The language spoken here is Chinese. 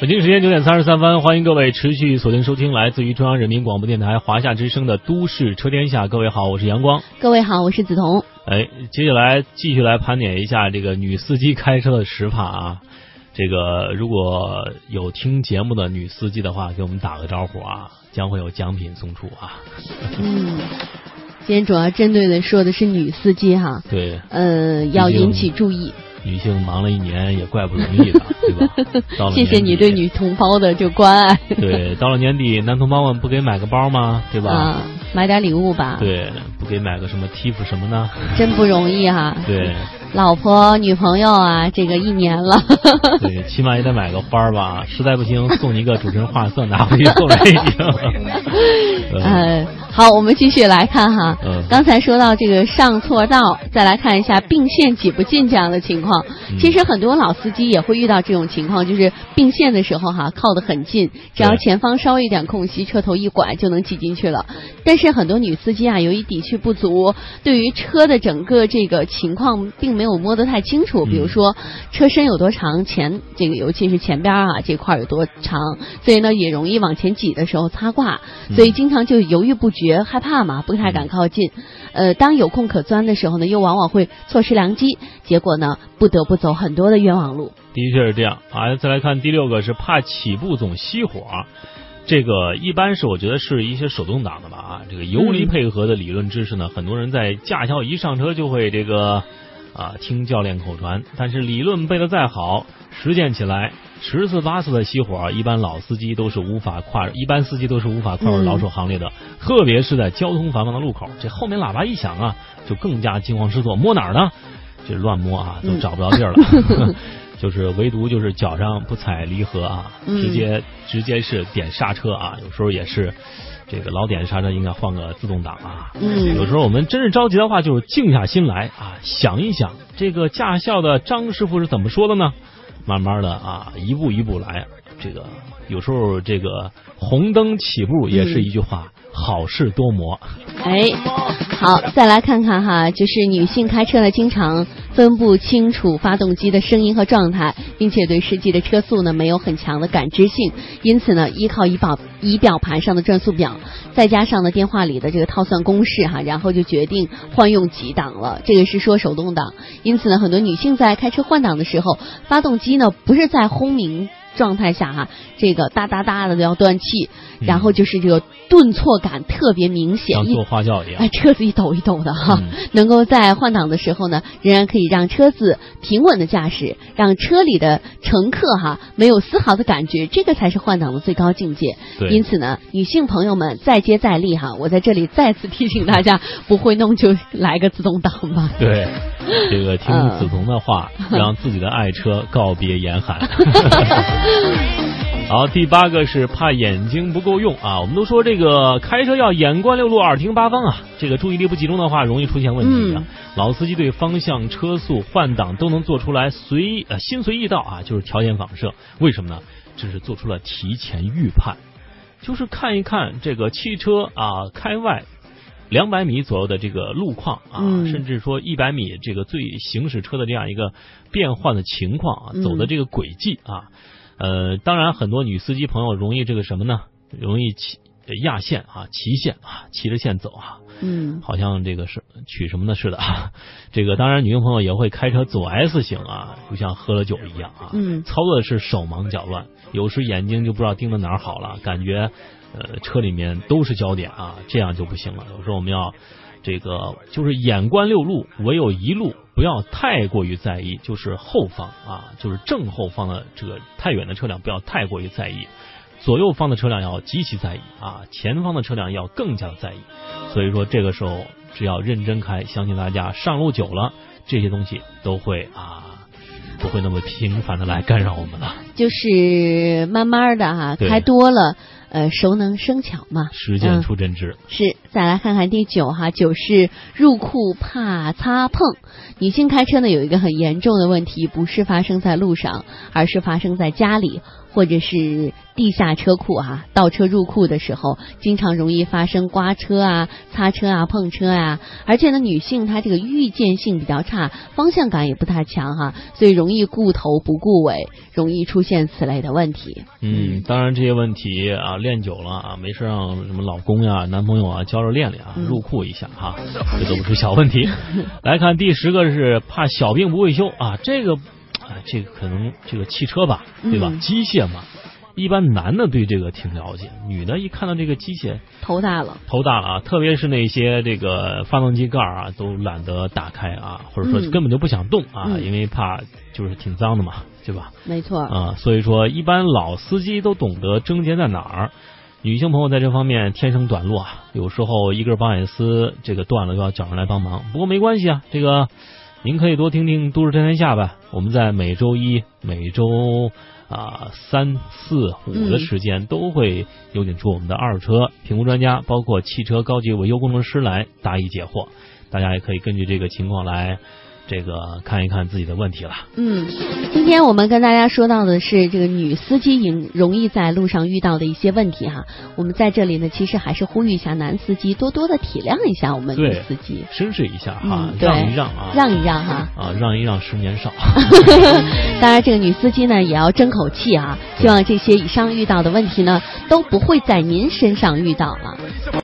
北京时间九点三十三分，欢迎各位持续锁定收听来自于中央人民广播电台华夏之声的《都市车天下》。各位好，我是阳光。各位好，我是梓潼。哎，接下来继续来盘点一下这个女司机开车的实话啊。这个如果有听节目的女司机的话，给我们打个招呼啊，将会有奖品送出啊。嗯，今天主要针对的说的是女司机哈。对。呃，要引起注意。女性忙了一年也怪不容易的，对吧？谢谢你对女同胞的就关爱。对，到了年底，男同胞们不给买个包吗？对吧？啊，买点礼物吧。对，不给买个什么 T 恤什么呢？真不容易哈。对。老婆、女朋友啊，这个一年了。对，起码也得买个花吧。实在不行，送你一个主持人画册，拿回去送人也行。呃，好，我们继续来看哈。嗯。刚才说到这个上错道，再来看一下并线挤不进这样的情况。其实很多老司机也会遇到这种情况，就是并线的时候哈，靠得很近，只要前方稍微一点空隙，车头一拐就能挤进去了。但是很多女司机啊，由于底气不足，对于车的整个这个情况并没有摸得太清楚。比如说车身有多长，前这个尤其是前边啊这块有多长，所以呢也容易往前挤的时候擦挂，所以经常就犹豫不决，害怕嘛，不太敢靠近。呃，当有空可钻的时候呢，又往往会错失良机，结果呢不得不走很多的冤枉路。的确是这样。啊，再来看第六个是怕起步总熄火。这个一般是我觉得是一些手动挡的吧啊，这个油离配合的理论知识呢，很多人在驾校一上车就会这个啊听教练口传，但是理论背的再好，实践起来十次八次的熄火，一般老司机都是无法跨，一般司机都是无法跨入老手行列的，特别是在交通繁忙的路口，这后面喇叭一响啊，就更加惊慌失措，摸哪儿呢？这乱摸啊，都找不着地儿了。就是唯独就是脚上不踩离合啊，直接直接是点刹车啊，有时候也是这个老点刹车应该换个自动挡啊。嗯，有时候我们真是着急的话，就是静下心来啊，想一想这个驾校的张师傅是怎么说的呢？慢慢的啊，一步一步来。这个有时候这个红灯起步也是一句话。好事多磨，哎，好，再来看看哈，就是女性开车呢，经常分不清楚发动机的声音和状态，并且对实际的车速呢没有很强的感知性，因此呢，依靠仪表仪表盘上的转速表，再加上呢电话里的这个套算公式哈，然后就决定换用几档了。这个是说手动挡，因此呢，很多女性在开车换挡的时候，发动机呢不是在轰鸣。状态下哈，这个哒哒哒的都要断气，然后就是这个顿挫感特别明显，像坐花轿一样，哎，车子一抖一抖的哈。能够在换挡的时候呢，仍然可以让车子平稳的驾驶，让车里的乘客哈没有丝毫的感觉，这个才是换挡的最高境界。因此呢，女性朋友们再接再厉哈，我在这里再次提醒大家，不会弄就来个自动挡吧。对，这个听梓潼的话，让自己的爱车告别严寒。好，第八个是怕眼睛不够用啊。我们都说这个开车要眼观六路，耳听八方啊。这个注意力不集中的话，容易出现问题啊。老司机对方向、车速、换挡都能做出来随呃心随意到啊，就是条件反射。为什么呢？这是做出了提前预判，就是看一看这个汽车啊开外两百米左右的这个路况啊，甚至说一百米这个最行驶车的这样一个变换的情况啊，走的这个轨迹啊。呃，当然，很多女司机朋友容易这个什么呢？容易骑压线啊，骑线啊，骑着线走啊。嗯，好像这个是取什么的似的啊。这个当然，女性朋友也会开车走 S 型啊，就像喝了酒一样啊。嗯，操作的是手忙脚乱，有时眼睛就不知道盯着哪儿好了，感觉呃车里面都是焦点啊，这样就不行了。有时候我们要。这个就是眼观六路，唯有一路不要太过于在意，就是后方啊，就是正后方的这个太远的车辆不要太过于在意，左右方的车辆要极其在意啊，前方的车辆要更加在意。所以说这个时候只要认真开，相信大家上路久了，这些东西都会啊，不会那么频繁的来干扰我们了。就是慢慢的哈，开多了。呃，熟能生巧嘛，实践出真知。是，再来看看第九哈，九是入库怕擦碰。女性开车呢，有一个很严重的问题，不是发生在路上，而是发生在家里。或者是地下车库啊，倒车入库的时候，经常容易发生刮车啊、擦车啊、碰车啊。而且呢，女性她这个预见性比较差，方向感也不太强哈，所以容易顾头不顾尾，容易出现此类的问题。嗯，当然这些问题啊，练久了啊，没事让什么老公呀、男朋友啊教着练练啊，入库一下哈，这都不是小问题。来看第十个是怕小病不会修啊，这个。啊，这个可能这个汽车吧，对吧？机械嘛，一般男的对这个挺了解，女的一看到这个机械头大了，头大了啊！特别是那些这个发动机盖啊，都懒得打开啊，或者说根本就不想动啊，因为怕就是挺脏的嘛，对吧？没错啊，所以说一般老司机都懂得症结在哪儿。女性朋友在这方面天生短路啊，有时候一根保险丝这个断了，就要找人来帮忙。不过没关系啊，这个。您可以多听听《都市天天下》吧，我们在每周一、每周啊三四五的时间都会有请出我们的二手车评估专家，包括汽车高级维修工程师来答疑解惑，大家也可以根据这个情况来。这个看一看自己的问题了。嗯，今天我们跟大家说到的是这个女司机容容易在路上遇到的一些问题哈。我们在这里呢，其实还是呼吁一下男司机多多的体谅一下我们女司机，绅士一下哈，让一让啊，让一让哈，啊，让一让十年少。当然，这个女司机呢也要争口气啊，希望这些以上遇到的问题呢都不会在您身上遇到了。